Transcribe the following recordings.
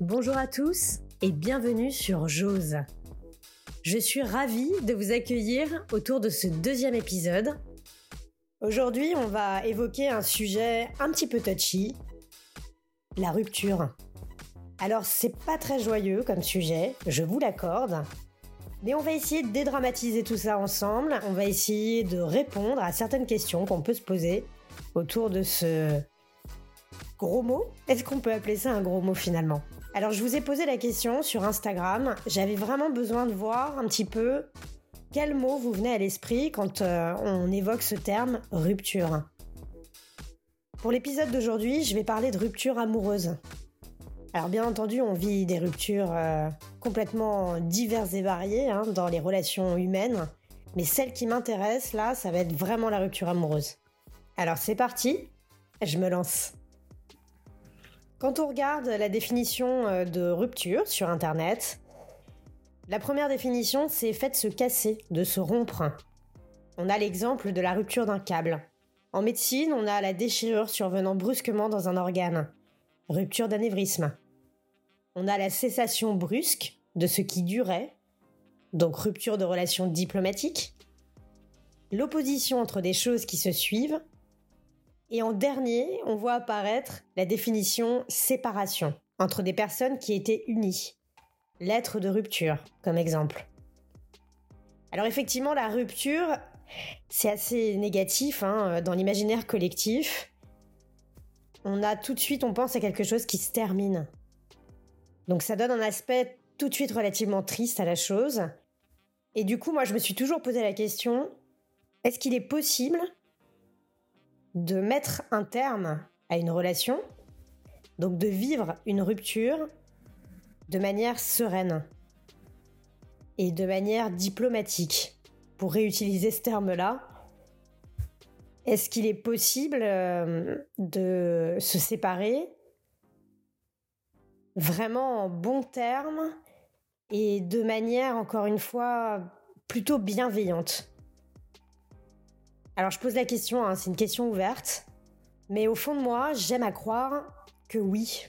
Bonjour à tous et bienvenue sur Jose. Je suis ravie de vous accueillir autour de ce deuxième épisode. Aujourd'hui, on va évoquer un sujet un petit peu touchy, la rupture. Alors, c'est pas très joyeux comme sujet, je vous l'accorde, mais on va essayer de dédramatiser tout ça ensemble, on va essayer de répondre à certaines questions qu'on peut se poser autour de ce gros mot. Est-ce qu'on peut appeler ça un gros mot finalement? Alors je vous ai posé la question sur Instagram, j'avais vraiment besoin de voir un petit peu quel mot vous venait à l'esprit quand euh, on évoque ce terme rupture. Pour l'épisode d'aujourd'hui, je vais parler de rupture amoureuse. Alors bien entendu, on vit des ruptures euh, complètement diverses et variées hein, dans les relations humaines, mais celle qui m'intéresse là, ça va être vraiment la rupture amoureuse. Alors c'est parti, je me lance. Quand on regarde la définition euh, de rupture sur Internet, la première définition c'est fait se casser, de se rompre. On a l'exemple de la rupture d'un câble. En médecine, on a la déchirure survenant brusquement dans un organe, rupture d'anévrisme. On a la cessation brusque de ce qui durait, donc rupture de relations diplomatiques. L'opposition entre des choses qui se suivent. Et en dernier, on voit apparaître la définition séparation entre des personnes qui étaient unies. L'être de rupture, comme exemple. Alors effectivement, la rupture, c'est assez négatif hein, dans l'imaginaire collectif. On a tout de suite, on pense à quelque chose qui se termine, donc ça donne un aspect tout de suite relativement triste à la chose. Et du coup, moi, je me suis toujours posé la question, est-ce qu'il est possible de mettre un terme à une relation, donc de vivre une rupture de manière sereine et de manière diplomatique, pour réutiliser ce terme-là Est-ce qu'il est possible euh, de se séparer vraiment en bons termes et de manière, encore une fois, plutôt bienveillante? Alors je pose la question, hein, c'est une question ouverte, mais au fond de moi, j'aime à croire que oui,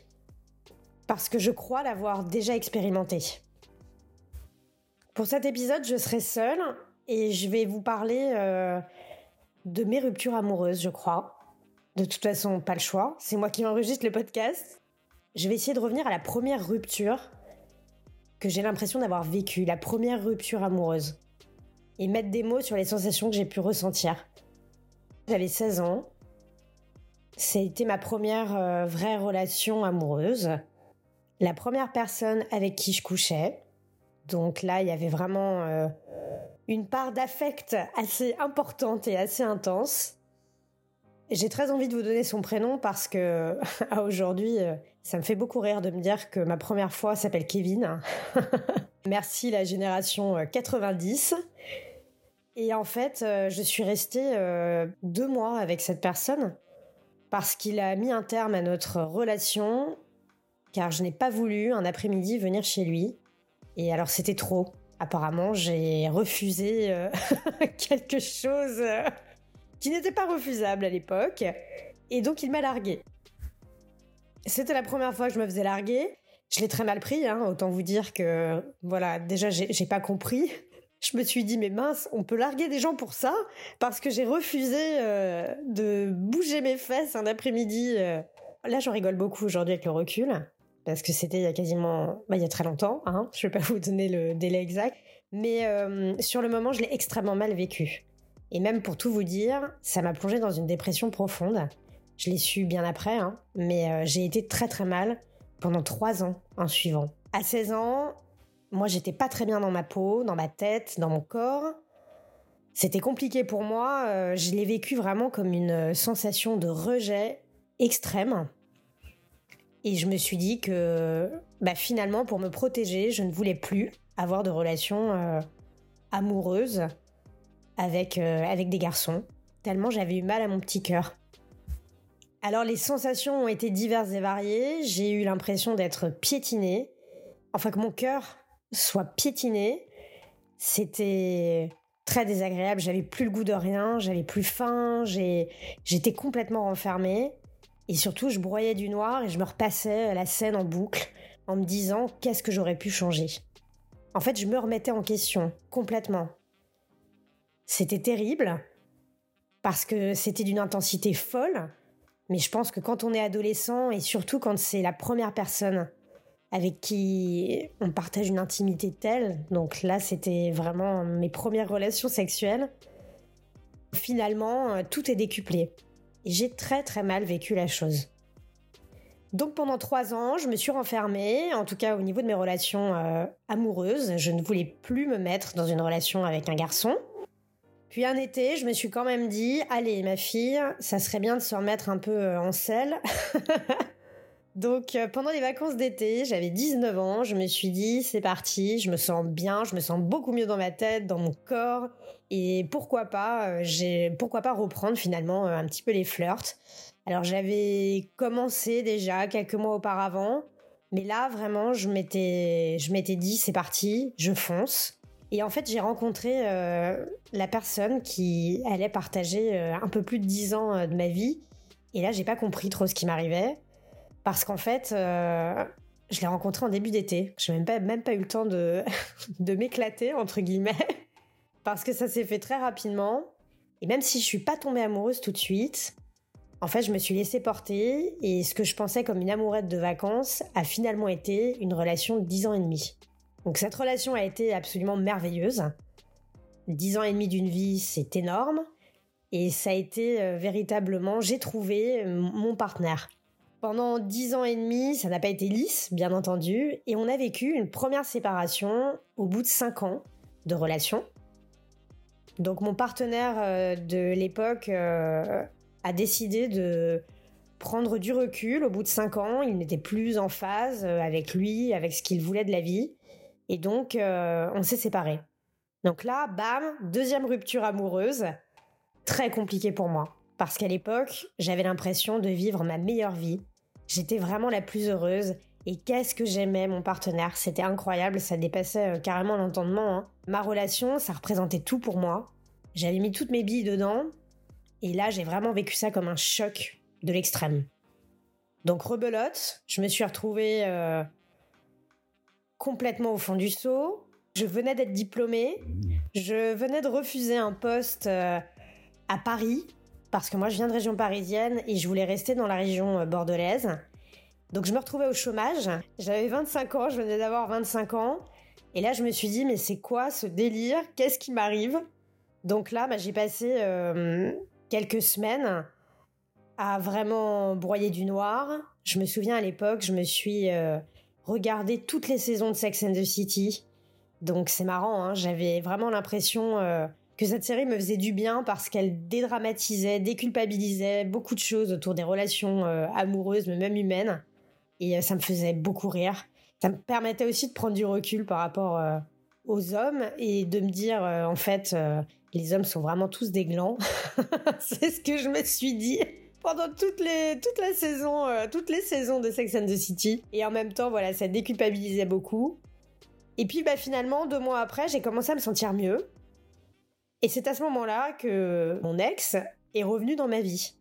parce que je crois l'avoir déjà expérimenté. Pour cet épisode, je serai seule et je vais vous parler euh, de mes ruptures amoureuses, je crois. De toute façon, pas le choix, c'est moi qui enregistre le podcast. Je vais essayer de revenir à la première rupture que j'ai l'impression d'avoir vécue, la première rupture amoureuse, et mettre des mots sur les sensations que j'ai pu ressentir. J'avais 16 ans. C'était ma première euh, vraie relation amoureuse. La première personne avec qui je couchais. Donc là, il y avait vraiment euh, une part d'affect assez importante et assez intense. J'ai très envie de vous donner son prénom parce que aujourd'hui, euh, ça me fait beaucoup rire de me dire que ma première fois s'appelle Kevin. Merci la génération 90. Euh, Et en fait, euh, je suis restée deux mois avec cette personne parce qu'il a mis un terme à notre relation car je n'ai pas voulu un après-midi venir chez lui. Et alors c'était trop. Apparemment, j'ai refusé quelque chose qui n'était pas refusable à l'époque, et donc il m'a largué. C'était la première fois que je me faisais larguer. Je l'ai très mal pris, hein, autant vous dire que, voilà, déjà j'ai pas compris. Je me suis dit, mais mince, on peut larguer des gens pour ça Parce que j'ai refusé euh, de bouger mes fesses un après-midi. Euh. Là, j'en rigole beaucoup aujourd'hui avec le recul, parce que c'était il y a quasiment, bah, il y a très longtemps, hein, je vais pas vous donner le délai exact. Mais euh, sur le moment, je l'ai extrêmement mal vécu. Et même pour tout vous dire, ça m'a plongé dans une dépression profonde. Je l'ai su bien après, hein, mais j'ai été très très mal pendant trois ans en suivant. À 16 ans, moi j'étais pas très bien dans ma peau, dans ma tête, dans mon corps. C'était compliqué pour moi, euh, je l'ai vécu vraiment comme une sensation de rejet extrême. Et je me suis dit que bah, finalement, pour me protéger, je ne voulais plus avoir de relations euh, amoureuses avec, euh, avec des garçons, tellement j'avais eu mal à mon petit cœur. Alors les sensations ont été diverses et variées, j'ai eu l'impression d'être piétinée, enfin que mon cœur soit piétiné, c'était très désagréable, j'avais plus le goût de rien, j'avais plus faim, j'étais complètement renfermée. Et surtout je broyais du noir et je me repassais la scène en boucle en me disant qu'est-ce que j'aurais pu changer? En fait, je me remettais en question complètement. C'était terrible parce que c'était d'une intensité folle, mais je pense que quand on est adolescent et surtout quand c'est la première personne avec qui on partage une intimité telle, donc là c'était vraiment mes premières relations sexuelles, finalement euh, tout est décuplé. Et j'ai très très mal vécu la chose. Donc pendant trois ans, je me suis renfermée, en tout cas au niveau de mes relations euh, amoureuses. Je ne voulais plus me mettre dans une relation avec un garçon. Puis un été, je me suis quand même dit, allez ma fille, ça serait bien de se remettre un peu euh, en selle. Donc euh, pendant les vacances d'été, j'avais 19 ans, je me suis dit, c'est parti, je me sens bien, je me sens beaucoup mieux dans ma tête, dans mon corps. Et pourquoi pas, j'ai, pourquoi pas reprendre finalement un petit peu les flirts. Alors j'avais commencé déjà quelques mois auparavant, mais là vraiment je m'étais je m'étais dit c'est parti, je fonce. Et en fait j'ai rencontré euh, la personne qui allait partager euh, un peu plus de dix ans euh, de ma vie. Et là j'ai pas compris trop ce qui m'arrivait parce qu'en fait je l'ai rencontré en début d'été. Je n'ai même pas, même pas eu le temps de, de m'éclater, entre guillemets, parce que ça s'est fait très rapidement. Et même si je suis pas tombée amoureuse tout de suite, en fait, je me suis laissée porter et ce que je pensais comme une amourette de vacances a finalement été une relation de 10 ans et demi. Donc cette relation a été absolument merveilleuse. 10 ans et demi d'une vie, c'est énorme. Et ça a été euh, véritablement, j'ai trouvé euh, mon partenaire. Pendant 10 ans et demi, ça n'a pas été lisse, bien entendu, et on a vécu une première séparation au bout de 5 ans de relation. Donc mon partenaire euh, de l'époque a décidé de prendre du recul au bout de cinq ans. Il n'était plus en phase euh, avec lui, avec ce qu'il voulait de la vie. Et donc, euh, on s'est séparés. Donc là, bam, deuxième rupture amoureuse. Très compliqué pour moi. Parce qu'à l'époque, j'avais l'impression de vivre ma meilleure vie. J'étais vraiment la plus heureuse. Et qu'est-ce que j'aimais mon partenaire? C'était incroyable, ça dépassait euh, carrément l'entendement. Hein. Ma relation, ça représentait tout pour moi. J'avais mis toutes mes billes dedans et là, j'ai vraiment vécu ça comme un choc de l'extrême. Donc rebelote, je me suis retrouvée euh, complètement au fond du seau. Je venais d'être diplômée. Je venais de refuser un poste euh, à Paris parce que moi je viens de région parisienne et je voulais rester dans la région euh, bordelaise. Donc je me retrouvais au chômage. J'avais 25 ans, je venais d'avoir 25 ans. Et là je me suis dit mais c'est quoi ce délire? Qu'est-ce qui m'arrive? Donc là bah, j'ai passé quelques semaines à vraiment broyer du noir. Je me souviens à l'époque, je me suis euh, regardé toutes les saisons de Sex and the City. Donc c'est marrant, hein, j'avais vraiment l'impression euh, que cette série me faisait du bien parce qu'elle dédramatisait, déculpabilisait beaucoup de choses autour des relations euh, amoureuses, mais même humaines. Et ça me faisait beaucoup rire. Ça me permettait aussi de prendre du recul par rapport aux hommes et de me dire, en fait, les hommes sont vraiment tous des glands. c'est ce que je me suis dit pendant toutes les, toute la saison, euh, toutes les saisons de Sex and the City. Et en même temps, voilà, ça déculpabilisait beaucoup. Et puis, bah, finalement, deux mois après, j'ai commencé à me sentir mieux. Et c'est à ce moment-là que mon ex est revenu dans ma vie.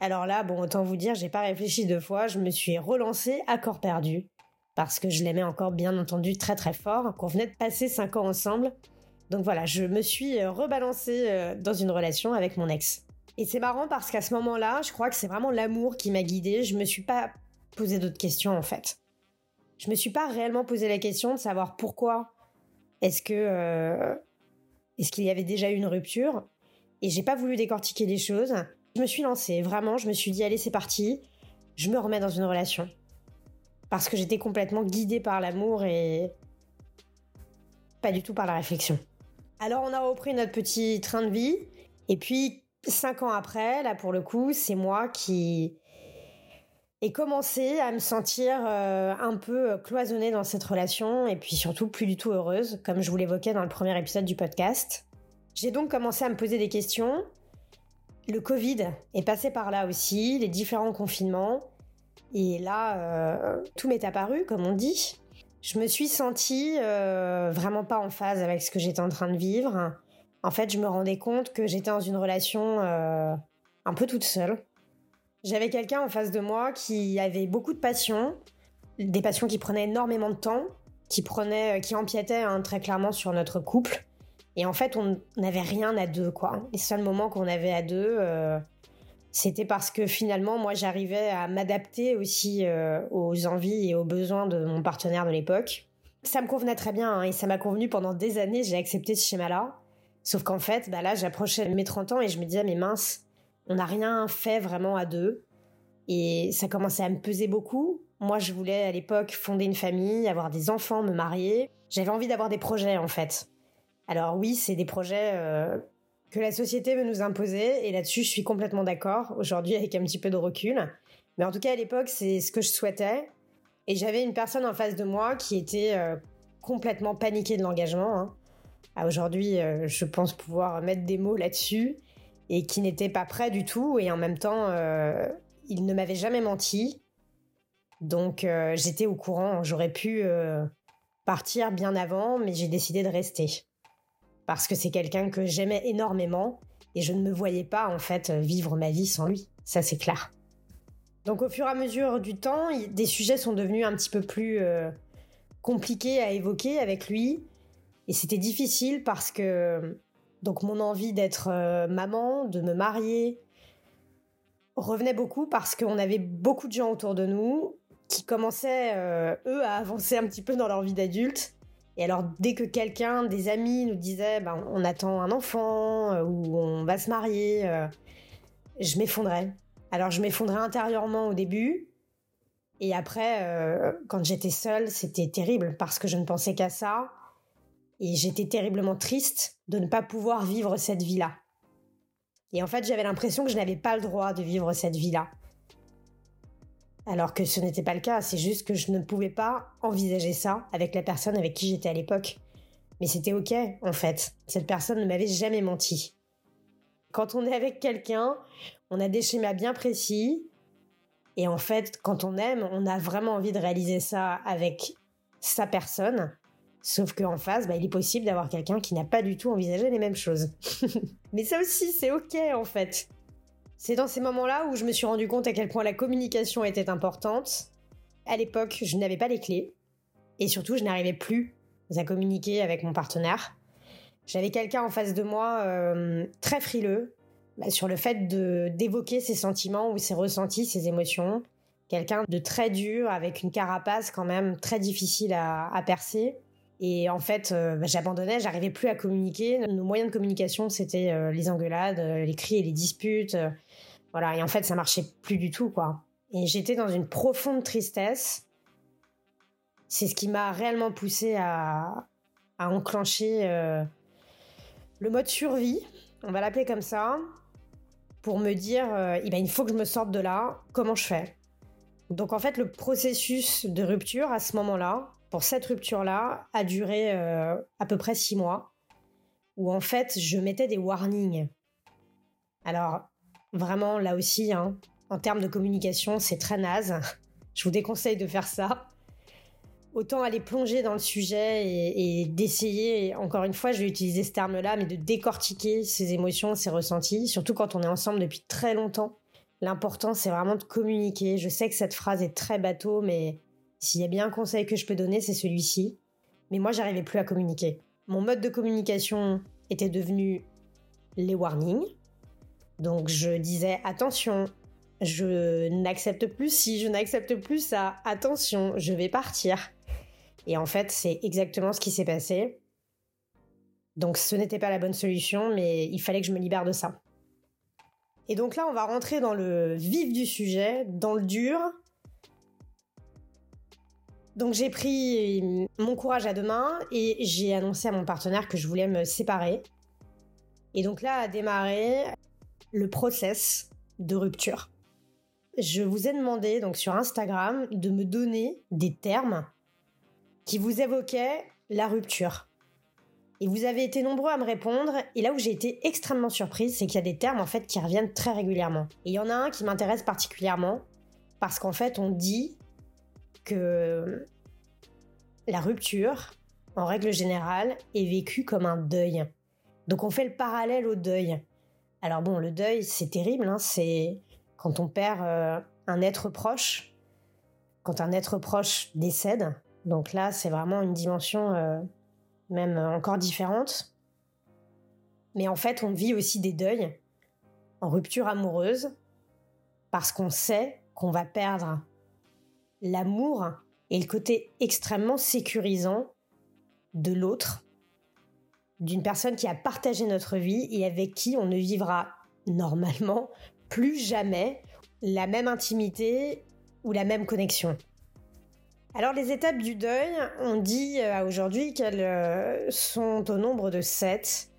Alors là, bon, autant vous dire, j'ai pas réfléchi deux fois, je me suis relancée à corps perdu. Parce que je l'aimais encore, bien entendu, très très fort, qu'on venait de passer cinq ans ensemble. Donc voilà, je me suis euh, rebalancée euh, dans une relation avec mon ex. Et c'est marrant parce qu'à ce moment-là, je crois que c'est vraiment l'amour qui m'a guidée. Je me suis pas posé d'autres questions en fait. Je me suis pas réellement posé la question de savoir pourquoi est-ce que euh, est-ce qu'il y avait déjà eu une rupture? Et j'ai pas voulu décortiquer les choses. Je me suis lancée, vraiment, je me suis dit allez, c'est parti. Je me remets dans une relation. Parce que j'étais complètement guidée par l'amour et pas du tout par la réflexion. Alors on a repris notre petit train de vie. Et puis, cinq ans après, là pour le coup, c'est moi qui ai commencé à me sentir euh, un peu cloisonnée dans cette relation et puis surtout plus du tout heureuse, comme je vous l'évoquais dans le premier épisode du podcast. J'ai donc commencé à me poser des questions. Le Covid est passé par là aussi, les différents confinements. Et là, euh, tout m'est apparu, comme on dit je me suis sentie euh, vraiment pas en phase avec ce que j'étais en train de vivre. En fait, je me rendais compte que j'étais dans une relation euh, un peu toute seule. J'avais quelqu'un en face de moi qui avait beaucoup de passion. des passions qui prenaient énormément de temps, qui prenaient, qui empiétaient hein, très clairement sur notre couple. Et en fait, on n'avait rien à deux, quoi. Les seuls moments qu'on avait à deux, euh, c'était parce que finalement, moi, j'arrivais à m'adapter aussi euh, aux envies et aux besoins de mon partenaire de l'époque. Ça me convenait très bien hein, et ça m'a convenu pendant des années. J'ai accepté ce schéma-là. Sauf qu'en fait, bah là, j'approchais mes 30 ans et je me disais, mais mince, on n'a rien fait vraiment à deux. Et ça commençait à me peser beaucoup. Moi, je voulais à l'époque fonder une famille, avoir des enfants, me marier. J'avais envie d'avoir des projets en fait. Alors oui, c'est des projets euh, que la société veut nous imposer et là-dessus, je suis complètement d'accord aujourd'hui avec un petit peu de recul. Mais en tout cas, à l'époque, c'est ce que je souhaitais. Et j'avais une personne en face de moi qui était euh, complètement paniquée de l'engagement. Hein. Aujourd'hui, euh, je pense pouvoir mettre des mots là-dessus et qui n'était pas prêt du tout. Et en même temps, il ne m'avait jamais menti. Donc j'étais au courant. J'aurais pu partir bien avant, mais j'ai décidé de rester parce que c'est quelqu'un que j'aimais énormément et je ne me voyais pas en fait vivre ma vie sans lui. Ça c'est clair. Donc au fur et à mesure du temps, des sujets sont devenus un petit peu plus euh, compliqués à évoquer avec lui et c'était difficile parce que donc mon envie d'être euh, maman, de me marier revenait beaucoup parce qu'on avait beaucoup de gens autour de nous qui commençaient euh, eux à avancer un petit peu dans leur vie d'adulte et alors, dès que quelqu'un, des amis nous disait, ben, on attend un enfant euh, ou on va se marier, je m'effondrais. Alors, je m'effondrais intérieurement au début. Et après, quand j'étais seule, c'était terrible parce que je ne pensais qu'à ça. Et j'étais terriblement triste de ne pas pouvoir vivre cette vie-là. Et en fait, j'avais l'impression que je n'avais pas le droit de vivre cette vie-là alors que ce n'était pas le cas, c'est juste que je ne pouvais pas envisager ça avec la personne avec qui j'étais à l'époque. Mais c'était ok, en fait. Cette personne ne m'avait jamais menti. Quand on est avec quelqu'un, on a des schémas bien précis. Et en fait, quand on aime, on a vraiment envie de réaliser ça avec sa personne. Sauf qu'en face, bah, il est possible d'avoir quelqu'un qui n'a pas du tout envisagé les mêmes choses. Mais ça aussi, c'est ok en fait. C'est dans ces moments-là où je me suis rendu compte à quel point la communication était importante. À l'époque, je n'avais pas les clés. Et surtout, je n'arrivais plus à communiquer avec mon partenaire. J'avais quelqu'un en face de moi euh, très frileux bah, sur le fait d'évoquer ses sentiments ou ses ressentis, ses émotions. Quelqu'un de très dur, avec une carapace quand même très difficile à, percer. Et en fait, euh, bah, j'abandonnais, j'arrivais plus à communiquer. Nos moyens de communication, c'était euh, les engueulades, les cris et les disputes. Voilà, et en fait, ça marchait plus du tout, quoi. Et j'étais dans une profonde tristesse. C'est ce qui m'a réellement poussé à, enclencher euh, le mode survie, on va l'appeler comme ça, pour me dire, euh, eh ben, il faut que je me sorte de là, comment je fais? Donc en fait, le processus de rupture à ce moment-là, pour cette rupture-là, a duré euh, à peu près six mois, où en fait, je mettais des warnings. Alors, Vraiment, là aussi, hein, en termes de communication, c'est très naze. Je vous déconseille de faire ça. Autant aller plonger dans le sujet et, d'essayer, encore une fois, je vais utiliser ce terme-là, mais de décortiquer ses émotions, ses ressentis, surtout quand on est ensemble depuis très longtemps. L'important, c'est vraiment de communiquer. Je sais que cette phrase est très bateau, mais s'il y a bien un conseil que je peux donner, c'est celui-ci. Mais moi, j'arrivais plus à communiquer. Mon mode de communication était devenu les warnings, donc je disais attention, je n'accepte plus si je n'accepte plus ça, attention, je vais partir. Et en fait, c'est exactement ce qui s'est passé. Donc ce n'était pas la bonne solution, mais il fallait que je me libère de ça. Et donc là, on va rentrer dans le vif du sujet, dans le dur. Donc j'ai pris mon courage à deux mains et j'ai annoncé à mon partenaire que je voulais me séparer. Et donc là a démarré le process de rupture. Je vous ai demandé donc sur Instagram de me donner des termes qui vous évoquaient la rupture. Et vous avez été nombreux à me répondre, et là où j'ai été extrêmement surprise, c'est qu'il y a des termes en fait qui reviennent très régulièrement. Et il y en a un qui m'intéresse particulièrement, parce qu'en fait on dit que la rupture, en règle générale, est vécue comme un deuil. Donc on fait le parallèle au deuil. Alors bon, le deuil, c'est terrible, hein, c'est quand on perd euh, un être proche, quand un être proche décède. Donc là, c'est vraiment une dimension euh, même encore différente. Mais en fait, on vit aussi des deuils en rupture amoureuse parce qu'on sait qu'on va perdre l'amour et le côté extrêmement sécurisant de l'autre, d'une personne qui a partagé notre vie et avec qui on ne vivra normalement plus jamais la même intimité ou la même connexion. Alors les étapes du deuil, on dit euh, aujourd'hui qu'elles euh, sont au nombre de sept.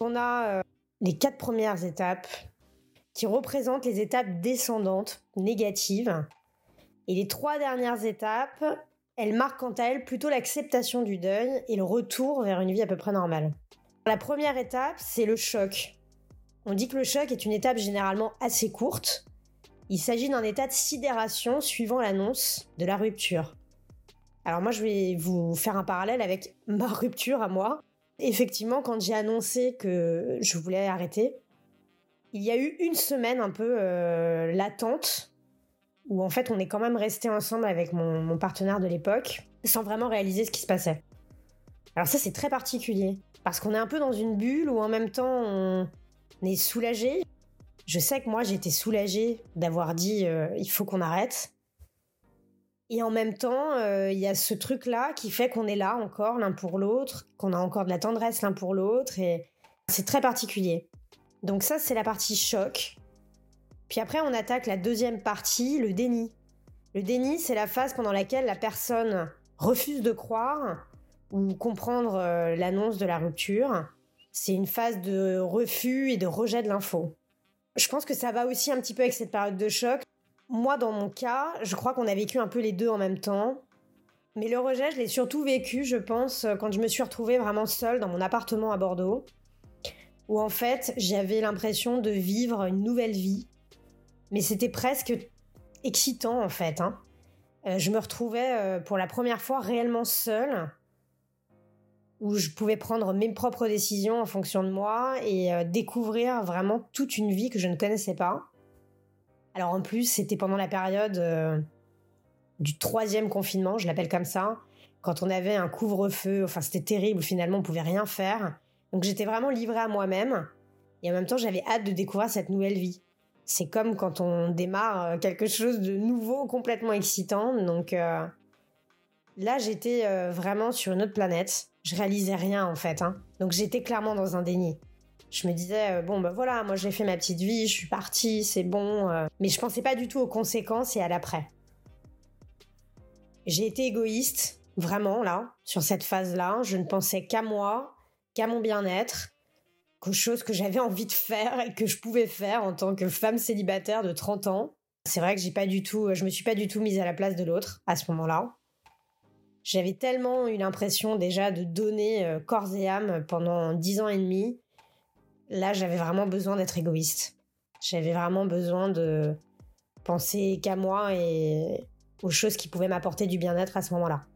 On a euh, les quatre premières étapes qui représentent les étapes descendantes, négatives. Et les trois dernières étapes, elles marquent quant à elles plutôt l'acceptation du deuil et le retour vers une vie à peu près normale. La première étape, c'est le choc. On dit que le choc est une étape généralement assez courte. Il s'agit d'un état de sidération suivant l'annonce de la rupture. Alors moi, je vais vous faire un parallèle avec ma rupture à moi. Effectivement, quand j'ai annoncé que je voulais arrêter, il y a eu une semaine un peu euh, latente où en fait on est quand même resté ensemble avec mon, partenaire de l'époque sans vraiment réaliser ce qui se passait. Alors ça c'est très particulier parce qu'on est un peu dans une bulle où en même temps on est soulagé. Je sais que moi j'étais soulagée d'avoir dit euh, il faut qu'on arrête. Et en même temps, euh, il y a ce truc-là qui fait qu'on est là encore l'un pour l'autre, qu'on a encore de la tendresse l'un pour l'autre, et c'est très particulier. Donc ça, c'est la partie choc. Puis après, on attaque la deuxième partie, le déni. Le déni, c'est la phase pendant laquelle la personne refuse de croire ou comprendre euh, l'annonce de la rupture. C'est une phase de refus et de rejet de l'info. Je pense que ça va aussi un petit peu avec cette période de choc. Moi, dans mon cas, je crois qu'on a vécu un peu les deux en même temps. Mais le rejet, je l'ai surtout vécu, je pense, quand je me suis retrouvée vraiment seule dans mon appartement à Bordeaux où en fait j'avais l'impression de vivre une nouvelle vie. Mais c'était presque excitant en fait. Hein. Euh, je me retrouvais euh, pour la première fois réellement seule, où je pouvais prendre mes propres décisions en fonction de moi et euh, découvrir vraiment toute une vie que je ne connaissais pas. Alors en plus, c'était pendant la période du troisième confinement, je l'appelle comme ça, quand on avait un couvre-feu, enfin c'était terrible, finalement on pouvait rien faire. Donc j'étais vraiment livrée à moi-même et en même temps j'avais hâte de découvrir cette nouvelle vie. C'est comme quand on démarre euh, quelque chose de nouveau, complètement excitant. Donc euh, là j'étais euh, vraiment sur une autre planète. Je réalisais rien en fait. Hein. Donc j'étais clairement dans un déni. Je me disais bon ben voilà, moi j'ai fait ma petite vie, je suis partie, c'est bon. mais je pensais pas du tout aux conséquences et à l'après. J'ai été égoïste, vraiment là, sur cette phase-là. Je ne pensais qu'à moi, qu'à mon bien-être, qu'aux choses que j'avais envie de faire et que je pouvais faire en tant que femme célibataire de 30 ans. C'est vrai que j'ai pas du tout, je me suis pas du tout mise à la place de l'autre à ce moment-là. J'avais tellement eu l'impression déjà de donner euh, corps et âme pendant 10 ans et demi. Là, j'avais vraiment besoin d'être égoïste. J'avais vraiment besoin de penser qu'à moi et aux choses qui pouvaient m'apporter du bien-être à ce moment-là.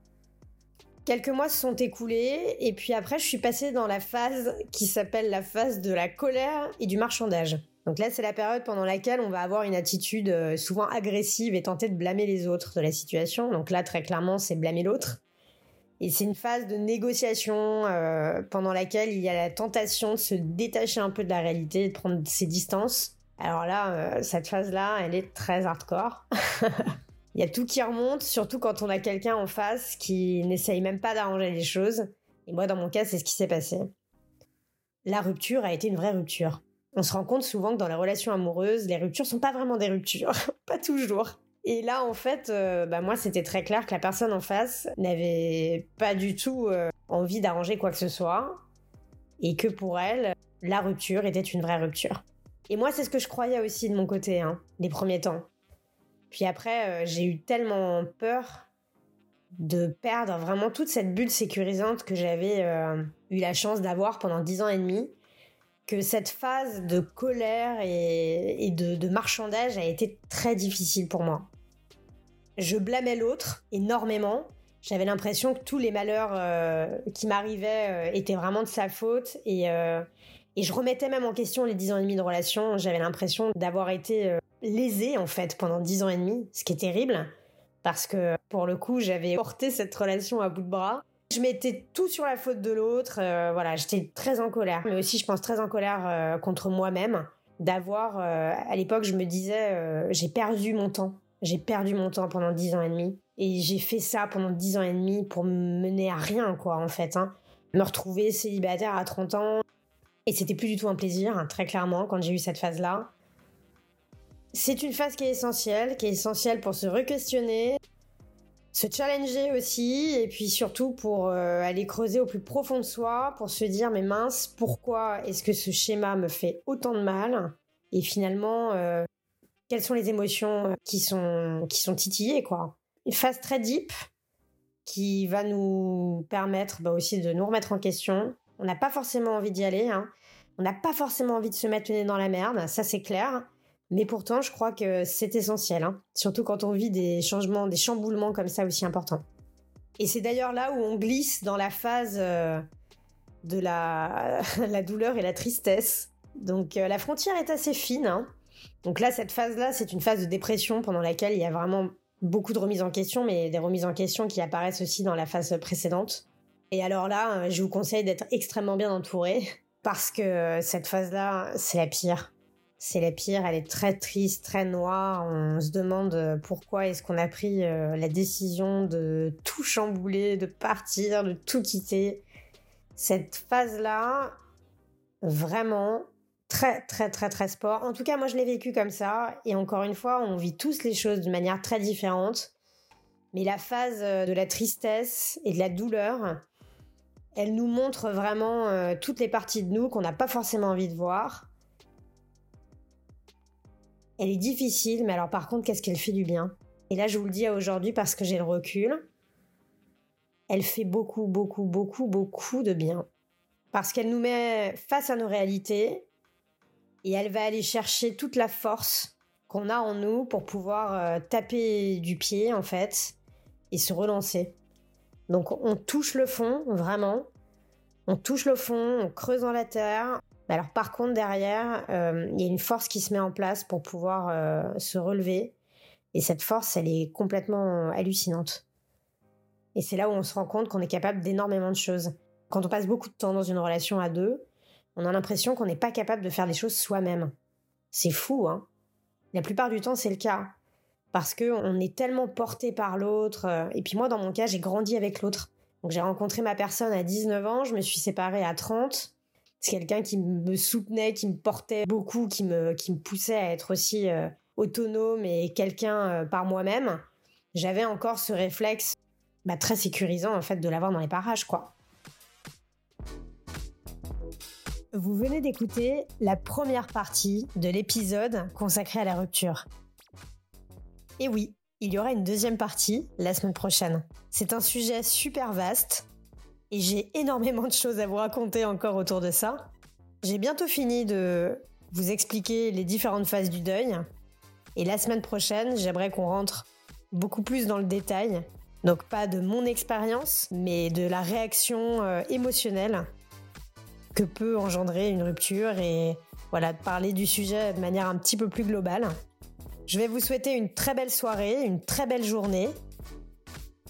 Quelques mois se sont écoulés et puis après je suis passée dans la phase qui s'appelle la phase de la colère et du marchandage. Donc là c'est la période pendant laquelle on va avoir une attitude euh, souvent agressive et tenter de blâmer les autres de la situation. Donc là très clairement c'est blâmer l'autre. Et c'est une phase de négociation euh, pendant laquelle il y a la tentation de se détacher un peu de la réalité, de prendre ses distances. Alors là, euh, cette phase-là, elle est très hardcore. Il y a tout qui remonte, surtout quand on a quelqu'un en face qui n'essaye même pas d'arranger les choses. Et moi, dans mon cas, c'est ce qui s'est passé. La rupture a été une vraie rupture. On se rend compte souvent que dans les relations amoureuses, les ruptures sont pas vraiment des ruptures. pas toujours. Et là, en fait, euh, bah moi, c'était très clair que la personne en face n'avait pas du tout euh, envie d'arranger quoi que ce soit. Et que pour elle, la rupture était une vraie rupture. Et moi, c'est ce que je croyais aussi de mon côté, hein, les premiers temps. Puis après, euh, j'ai eu tellement peur de perdre vraiment toute cette bulle sécurisante que j'avais euh, eu la chance d'avoir pendant dix ans et demi, que cette phase de colère et, de, marchandage a été très difficile pour moi. Je blâmais l'autre énormément. J'avais l'impression que tous les malheurs euh, qui m'arrivaient étaient vraiment de sa faute et, et je remettais même en question les dix ans et demi de relation. J'avais l'impression d'avoir été lésée en fait pendant dix ans et demi, ce qui est terrible, parce que pour le coup, j'avais porté cette relation à bout de bras. Je mettais tout sur la faute de l'autre. Euh, voilà, j'étais très en colère, mais aussi, je pense, très en colère euh, contre moi-même d'avoir. Euh, à l'époque, je me disais, j'ai perdu mon temps. J'ai perdu mon temps pendant dix ans et demi. Et j'ai fait ça pendant dix ans et demi pour me mener à rien, quoi, en fait. Hein. Me retrouver célibataire à 30 ans. Et c'était plus du tout un plaisir, hein, très clairement, quand j'ai eu cette phase-là. C'est une phase qui est essentielle, qui est essentielle pour se re-questionner, se challenger aussi, et puis surtout pour euh, aller creuser au plus profond de soi, pour se dire mais mince, pourquoi est-ce que ce schéma me fait autant de mal? Et finalement, euh, quelles sont les émotions qui sont qui sont titillées quoi Une phase très deep qui va nous permettre bah, aussi de nous remettre en question. On n'a pas forcément envie d'y aller, hein. on n'a pas forcément envie de se mettre le nez dans la merde, ça c'est clair. Mais pourtant, je crois que c'est essentiel, hein. surtout quand on vit des changements, des chamboulements comme ça aussi importants. Et c'est d'ailleurs là où on glisse dans la phase euh, de la, douleur et la tristesse. Donc euh, la frontière est assez fine. Hein. Donc là, cette phase-là, c'est une phase de dépression pendant laquelle il y a vraiment beaucoup de remises en question, mais des remises en question qui apparaissent aussi dans la phase précédente. Et alors là, euh, je vous conseille d'être extrêmement bien entouré, parce que cette phase-là, c'est la pire c'est la pire, elle est très triste, très noire. On se demande pourquoi est-ce qu'on a pris euh, la décision de tout chambouler, de partir, de tout quitter. Cette phase-là, vraiment, très, très, très, très sport. En tout cas, moi, je l'ai vécu comme ça. Et encore une fois, on vit tous les choses de manière très différente. Mais la phase euh, de la tristesse et de la douleur, elle nous montre vraiment euh, toutes les parties de nous qu'on n'a pas forcément envie de voir elle est difficile, mais alors par contre, qu'est-ce qu'elle fait du bien? Et là, je vous le dis aujourd'hui parce que j'ai le recul. Elle fait beaucoup, beaucoup, beaucoup, beaucoup de bien. Parce qu'elle nous met face à nos réalités et elle va aller chercher toute la force qu'on a en nous pour pouvoir euh, taper du pied, en fait, et se relancer. Donc on touche le fond, vraiment. On touche le fond, on creuse dans la terre, alors par contre derrière, euh, il y a une force qui se met en place pour pouvoir euh, se relever. Et cette force, elle est complètement hallucinante. Et c'est là où on se rend compte qu'on est capable d'énormément de choses. Quand on passe beaucoup de temps dans une relation à deux, on a l'impression qu'on n'est pas capable de faire des choses soi-même. C'est fou, hein La plupart du temps, c'est le cas. Parce que on est tellement porté par l'autre. Euh, et puis moi, dans mon cas, j'ai grandi avec l'autre. Donc j'ai rencontré ma personne à 19 ans, je me suis séparée à 30 c'est quelqu'un qui me soutenait, qui me portait beaucoup, qui me, qui me poussait à être aussi euh, autonome et quelqu'un euh, par moi-même. J'avais encore ce réflexe bah, très sécurisant en fait de l'avoir dans les parages quoi. Vous venez d'écouter la première partie de l'épisode consacré à la rupture. Et oui, il y aura une deuxième partie la semaine prochaine. C'est un sujet super vaste et j'ai énormément de choses à vous raconter encore autour de ça. J'ai bientôt fini de vous expliquer les différentes phases du deuil. Et la semaine prochaine, j'aimerais qu'on rentre beaucoup plus dans le détail. Donc pas de mon expérience, mais de la réaction euh, émotionnelle que peut engendrer une rupture et voilà, de parler du sujet de manière un petit peu plus globale. Je vais vous souhaiter une très belle soirée, une très belle journée.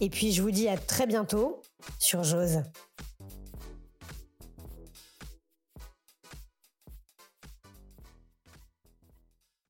Et puis je vous dis à très bientôt sur Jose.